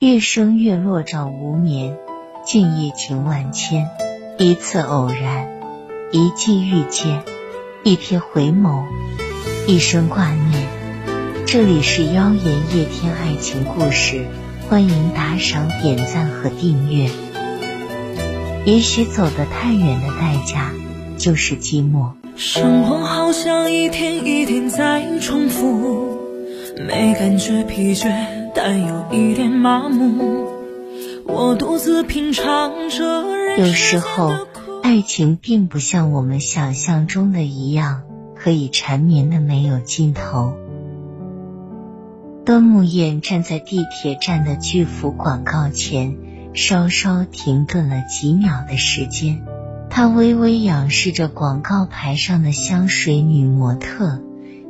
月升月落照无眠，静夜情万千。一次偶然，一季遇见，一瞥回眸，一生挂念。这里是妖言夜听爱情故事，欢迎打赏、点赞和订阅。也许走得太远的代价就是寂寞。生活好像一天一天在重复，没感觉疲倦，但有一点麻木。我独自品尝着有时候，爱情并不像我们想象中的一样，可以缠绵的没有尽头。端木燕站在地铁站的巨幅广告前，稍稍停顿了几秒的时间。她微微仰视着广告牌上的香水女模特，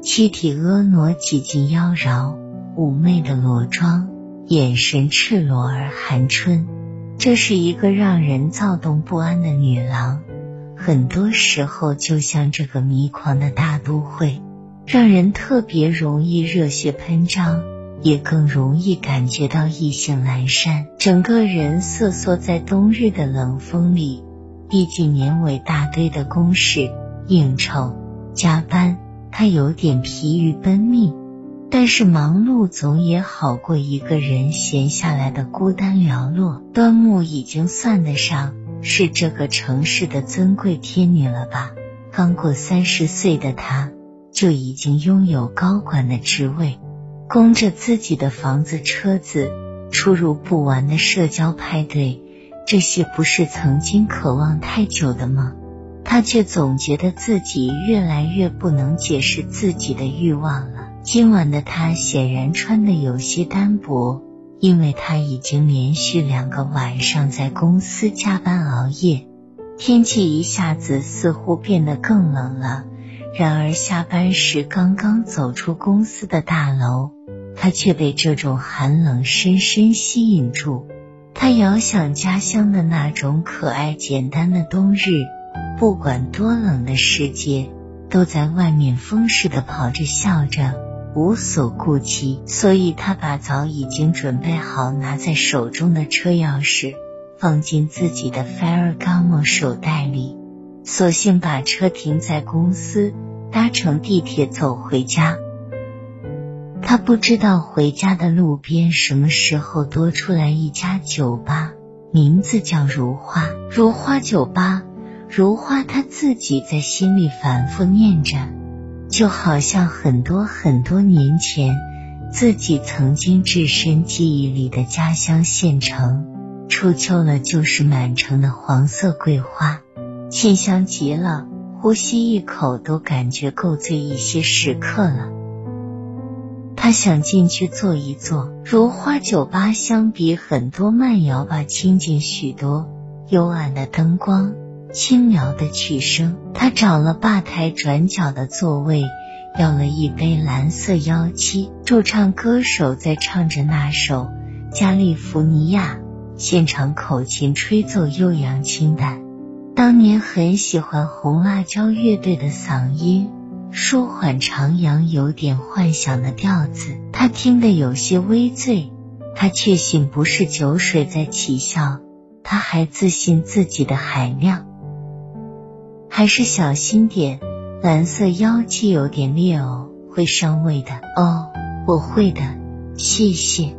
躯体婀娜几近妖娆，妩媚的裸妆，眼神赤裸而寒春。这是一个让人躁动不安的女郎，很多时候就像这个迷狂的大都会，让人特别容易热血喷张，也更容易感觉到意兴阑珊，整个人瑟缩在冬日的冷风里。毕竟年尾大堆的公事、应酬、加班，他有点疲于奔命。但是忙碌总也好过一个人闲下来的孤单寥落。端木已经算得上是这个城市的尊贵天女了吧？刚过三十岁的她就已经拥有高管的职位，供着自己的房子、车子，出入不完的社交派对。这些不是曾经渴望太久的吗？他却总觉得自己越来越不能解释自己的欲望了。今晚的他显然穿的有些单薄，因为他已经连续两个晚上在公司加班熬夜。天气一下子似乎变得更冷了。然而下班时刚刚走出公司的大楼，他却被这种寒冷深深吸引住。他遥想家乡的那种可爱简单的冬日，不管多冷的世界，都在外面疯似的跑着笑着，无所顾忌。所以他把早已经准备好拿在手中的车钥匙放进自己的 Ferragamo 手袋里，索性把车停在公司，搭乘地铁走回家。他不知道回家的路边什么时候多出来一家酒吧，名字叫如花如花酒吧。如花他自己在心里反复念着，就好像很多很多年前自己曾经置身记忆里的家乡县城。初秋了，就是满城的黄色桂花，沁香极了，呼吸一口都感觉够醉一些时刻了。他想进去坐一坐。如花酒吧相比很多慢摇吧清静许多，幽暗的灯光，轻描的曲声。他找了吧台转角的座位，要了一杯蓝色幺七。驻唱歌手在唱着那首《加利福尼亚》，现场口琴吹奏悠扬清淡。当年很喜欢红辣椒乐队的嗓音。舒缓徜徉、有点幻想的调子，他听得有些微醉。他确信不是酒水在起效，他还自信自己的海量。还是小心点，蓝色妖姬有点烈哦，会伤胃的。哦，我会的，谢谢。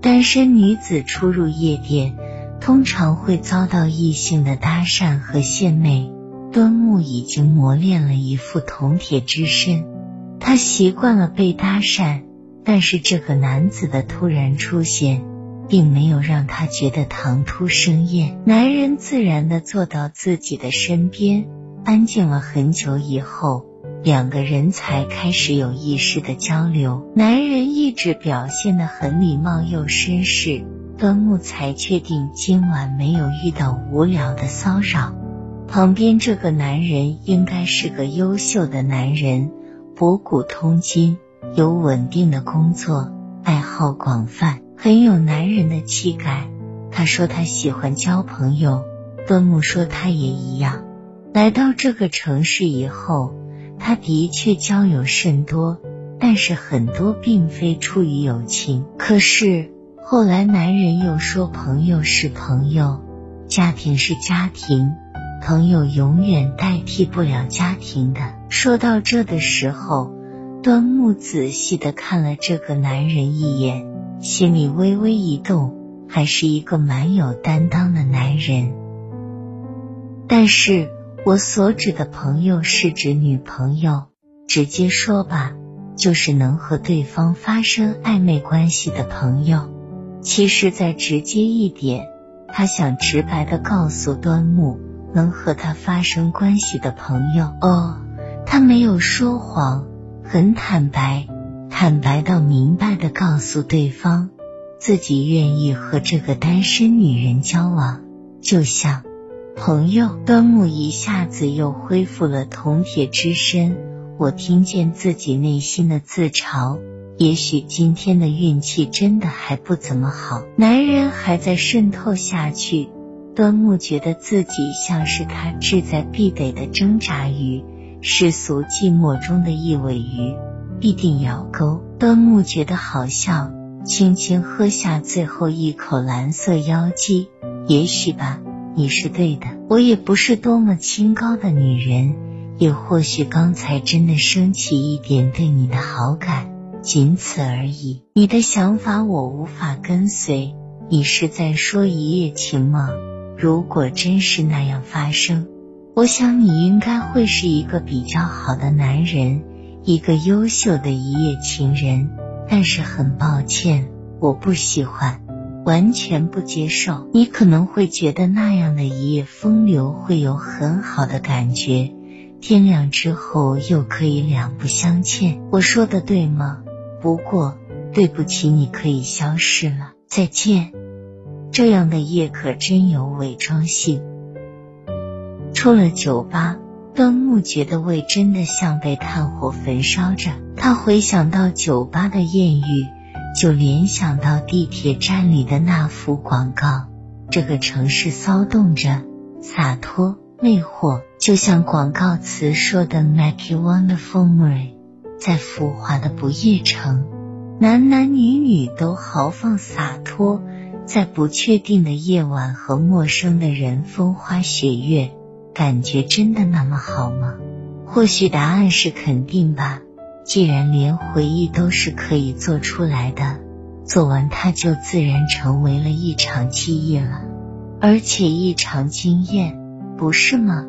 单身女子出入夜店，通常会遭到异性的搭讪和献媚。端木已经磨练了一副铜铁之身，他习惯了被搭讪，但是这个男子的突然出现，并没有让他觉得唐突生厌。男人自然的坐到自己的身边，安静了很久以后，两个人才开始有意识的交流。男人一直表现的很礼貌又绅士，端木才确定今晚没有遇到无聊的骚扰。旁边这个男人应该是个优秀的男人，博古通今，有稳定的工作，爱好广泛，很有男人的气概。他说他喜欢交朋友，端木说他也一样。来到这个城市以后，他的确交友甚多，但是很多并非出于友情。可是后来男人又说，朋友是朋友，家庭是家庭，朋友永远代替不了家庭的。说到这的时候，端木仔细的看了这个男人一眼，心里微微一动，还是一个蛮有担当的男人。但是我所指的朋友是指女朋友，直接说吧，就是能和对方发生暧昧关系的朋友。其实再直接一点，他想直白的告诉端木，能和他发生关系的朋友哦，他没有说谎，很坦白，坦白到明白的告诉对方，自己愿意和这个单身女人交往，就像朋友。端木一下子又恢复了铜铁之身，我听见自己内心的自嘲。也许今天的运气真的还不怎么好。男人还在渗透下去，端木觉得自己像是他志在必得的挣扎鱼，世俗寂寞中的一尾鱼，必定咬钩。端木觉得好笑，轻轻喝下最后一口蓝色妖姬。也许吧，你是对的，我也不是多么清高的女人，也或许刚才真的升起一点对你的好感。仅此而已。你的想法我无法跟随。你是在说一夜情吗？如果真是那样发生，我想你应该会是一个比较好的男人，一个优秀的一夜情人。但是很抱歉，我不喜欢，完全不接受。你可能会觉得那样的一夜风流会有很好的感觉，天亮之后又可以两不相欠。我说的对吗？不过，对不起，你可以消失了，再见。这样的夜可真有伪装性。出了酒吧，端木觉得胃真的像被炭火焚烧着。他回想到酒吧的艳遇，就联想到地铁站里的那幅广告。这个城市骚动着，洒脱魅惑，就像广告词说的 “Make you wonderful more”。在浮华的不夜城，男男女女都豪放洒脱，在不确定的夜晚和陌生的人风花雪月，感觉真的那么好吗？或许答案是肯定吧。既然连回忆都是可以做出来的，做完它就自然成为了一场记忆了，而且异常惊艳，不是吗？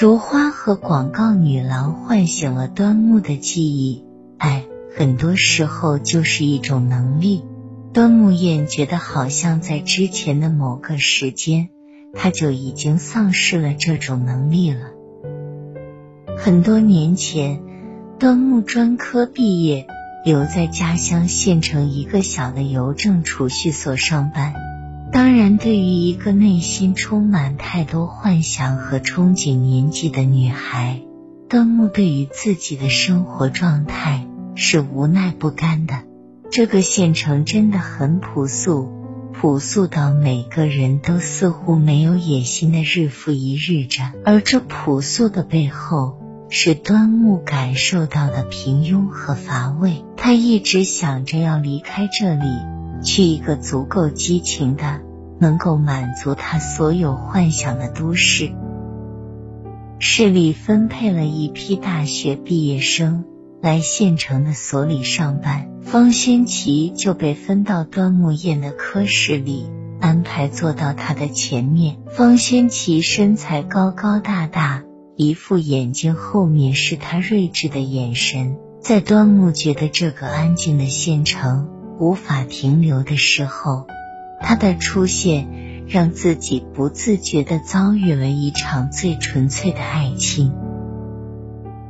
如花和广告女郎唤醒了端木的记忆。爱，很多时候就是一种能力。端木燕觉得好像在之前的某个时间，他就已经丧失了这种能力了。很多年前，端木专科毕业，留在家乡县城一个小的邮政储蓄所上班。当然，对于一个内心充满太多幻想和憧憬年纪的女孩，端木对于自己的生活状态是无奈不甘的。这个县城真的很朴素，朴素到每个人都似乎没有野心的日复一日着。而这朴素的背后，是端木感受到的平庸和乏味。他一直想着要离开这里。去一个足够激情的、能够满足他所有幻想的都市。市里分配了一批大学毕业生来县城的所里上班，方轩琪就被分到端木燕的科室里，安排坐到他的前面。方轩琪身材高高大大，一副眼睛后面是他睿智的眼神。在端木觉得这个安静的县城。无法停留的时候，他的出现让自己不自觉的遭遇了一场最纯粹的爱情。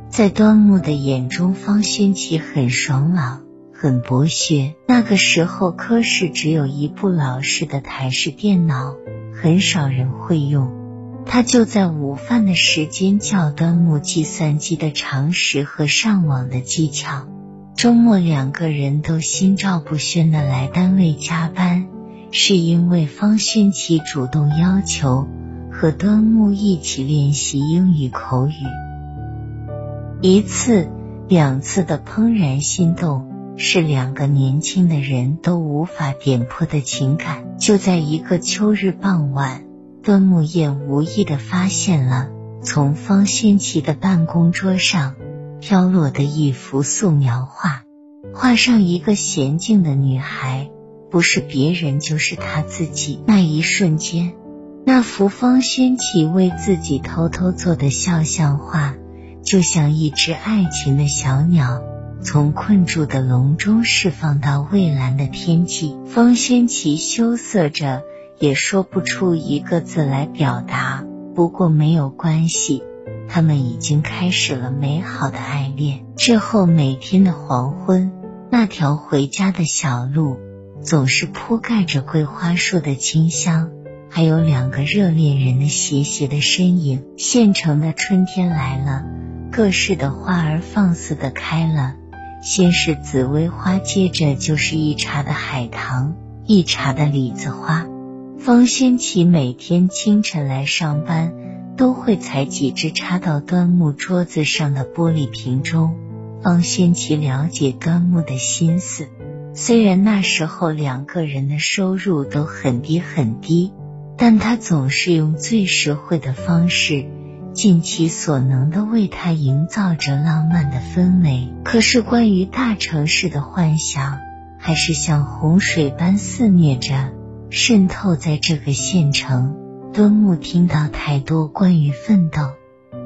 在端木的眼中，方轩琪很爽朗，很博学。那个时候，科室只有一部老式的台式电脑，很少人会用。他就在午饭的时间教端木计算机的常识和上网的技巧。周末两个人都心照不宣的来单位加班，是因为方勋琪主动要求和端木一起练习英语口语。一次、两次的怦然心动，是两个年轻的人都无法点破的情感。就在一个秋日傍晚，端木燕无意的发现了从方仙奇的办公桌上飘落的一幅素描画，画上一个娴静的女孩，不是别人就是她自己。那一瞬间。那幅方轩奇为自己偷偷做的肖像画，就像一只爱情的小鸟，从困住的笼中释放到蔚蓝的天际。方轩奇羞涩着，也说不出一个字来表达。不过没有关系，他们已经开始了美好的爱恋。之后每天的黄昏，那条回家的小路，总是铺盖着桂花树的清香。还有两个热恋人的斜斜的身影。县城的春天来了，各式的花儿放肆的开了。先是紫薇花，接着就是一茬的海棠，一茬的李子花。方仙琪每天清晨来上班，都会采几枝插到端木桌子上的玻璃瓶中。方仙琪了解端木的心思，虽然那时候两个人的收入都很低很低。但他总是用最实惠的方式，尽其所能的为他营造着浪漫的氛围。可是，关于大城市的幻想，还是像洪水般肆虐着，渗透在这个县城。端木听到太多关于奋斗、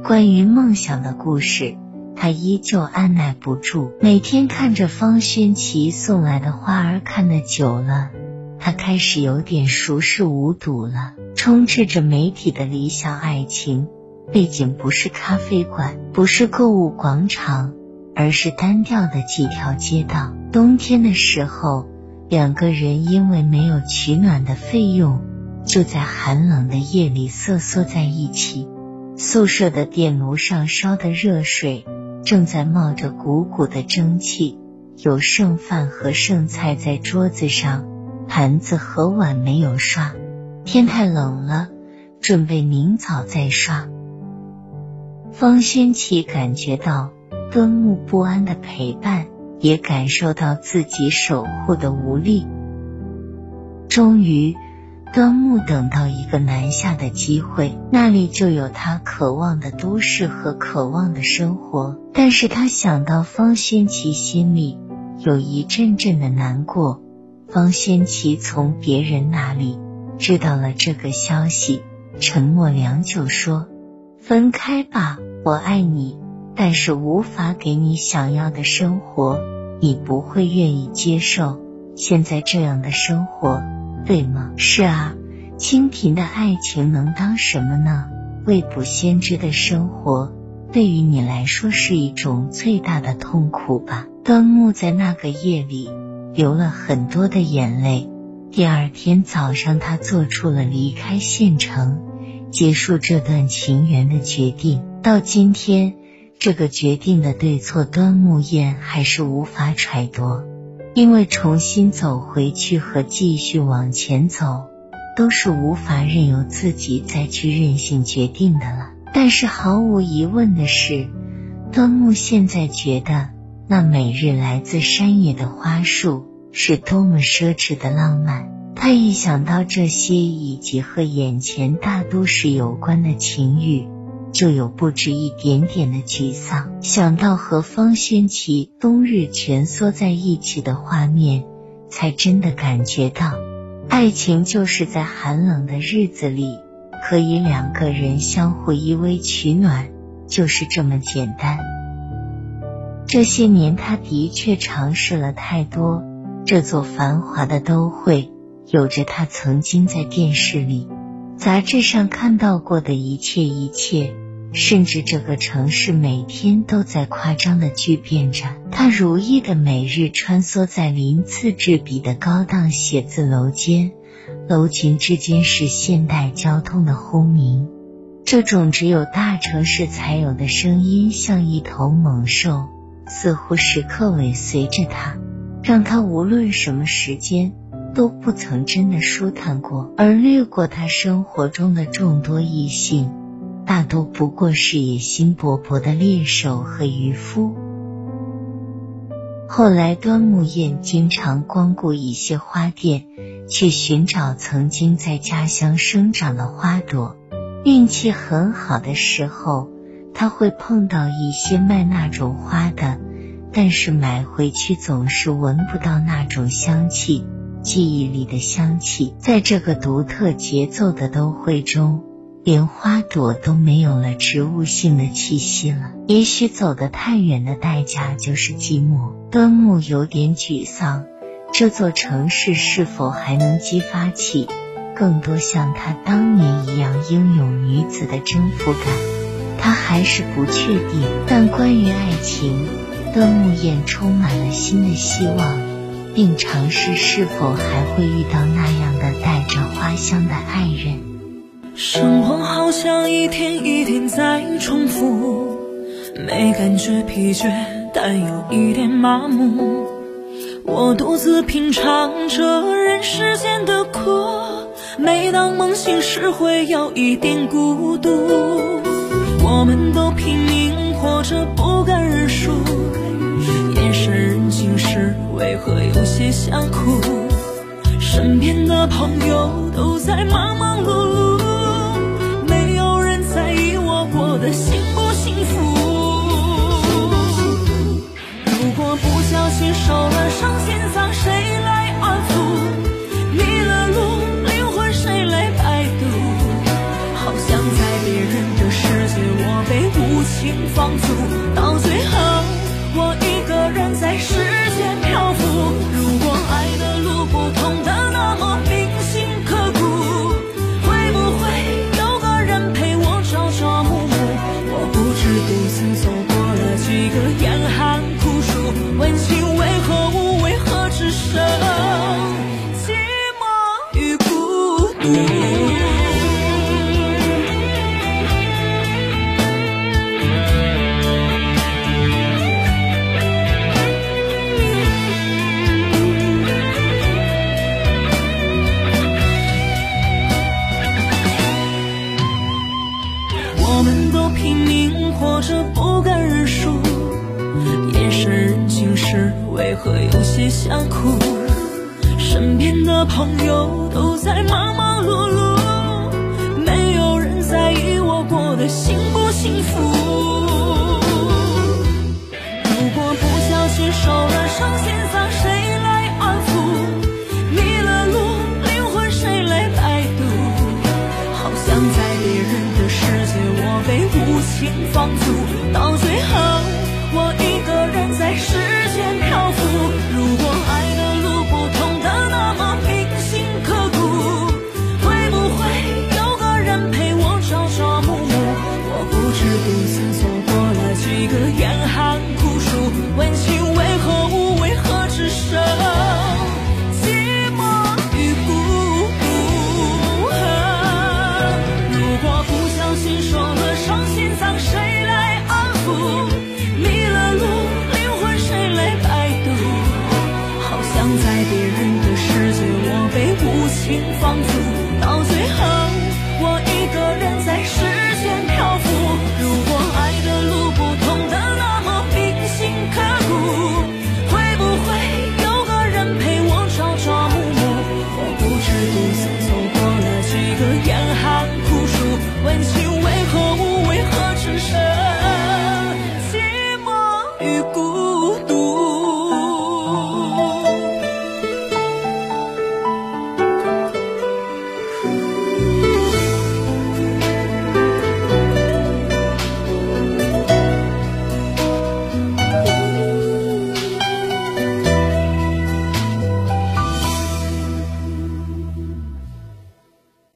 关于梦想的故事，他依旧按耐不住。每天看着方轩琪送来的花儿，看得久了。他开始有点熟视无睹了，充斥着媒体的理想爱情背景不是咖啡馆，不是购物广场，而是单调的几条街道。冬天的时候，两个人因为没有取暖的费用，就在寒冷的夜里瑟缩在一起。宿舍的电炉上烧的热水正在冒着鼓鼓的蒸汽，有剩饭和剩菜在桌子上。盘子和碗没有刷，天太冷了，准备明早再刷。方轩琪感觉到端木不安的陪伴，也感受到自己守护的无力。终于，端木等到一个南下的机会，那里就有他渴望的都市和渴望的生活。但是他想到方仙奇，心里有一阵阵的难过。方仙琪从别人那里知道了这个消息，沉默良久，说：“分开吧，我爱你，但是无法给你想要的生活，你不会愿意接受现在这样的生活，对吗？”“是啊，清贫的爱情能当什么呢？未卜先知的生活，对于你来说是一种最大的痛苦吧？”端木在那个夜里。流了很多的眼泪。第二天早上，他做出了离开县城、结束这段情缘的决定。到今天，这个决定的对错，端木燕还是无法揣度，因为重新走回去和继续往前走，都是无法任由自己再去任性决定的了。但是毫无疑问的是，端木现在觉得。那每日来自山野的花束是多么奢侈的浪漫！他一想到这些，以及和眼前大都市有关的情欲，就有不止一点点的沮丧。想到和方轩奇冬日蜷缩在一起的画面，才真的感觉到，爱情就是在寒冷的日子里，可以两个人相互依偎取暖，就是这么简单。这些年，他的确尝试了太多。这座繁华的都会，有着他曾经在电视里、杂志上看到过的一切一切，甚至这个城市每天都在夸张的巨变着。他如意的每日穿梭在鳞次栉比的高档写字楼间，楼群之间是现代交通的轰鸣，这种只有大城市才有的声音，像一头猛兽。似乎时刻尾随着他，让他无论什么时间都不曾真的舒坦过。而掠过他生活中的众多异性，大多不过是野心勃勃的猎手和渔夫。后来，端木燕经常光顾一些花店，去寻找曾经在家乡生长的花朵。运气很好的时候，他会碰到一些卖那种花的，但是买回去总是闻不到那种香气，记忆里的香气。在这个独特节奏的都会中。连花朵都没有了植物性的气息了。也许走得太远的代价就是寂寞。端木有点沮丧，这座城市是否还能激发起更多像他当年一样英勇女子的征服感？他还是不确定。但关于爱情，端木燕充满了新的希望，并尝试是否还会遇到那样的带着花香的爱人。生活好像一天一天在重复，没感觉疲倦，但有一点麻木。我独自品尝着人世间的苦，每当梦醒时会有一点孤独。我们都拼命活着，不敢认输，夜深人静时为何有些想哭？身边的朋友都在忙忙身边的朋友都在忙忙碌碌没有人在意我过得幸不幸福。如果不小心受了伤心脏谁来安抚？迷了路灵魂谁来摆渡好像在别人的世界我被无情放逐。到最后我一个人在世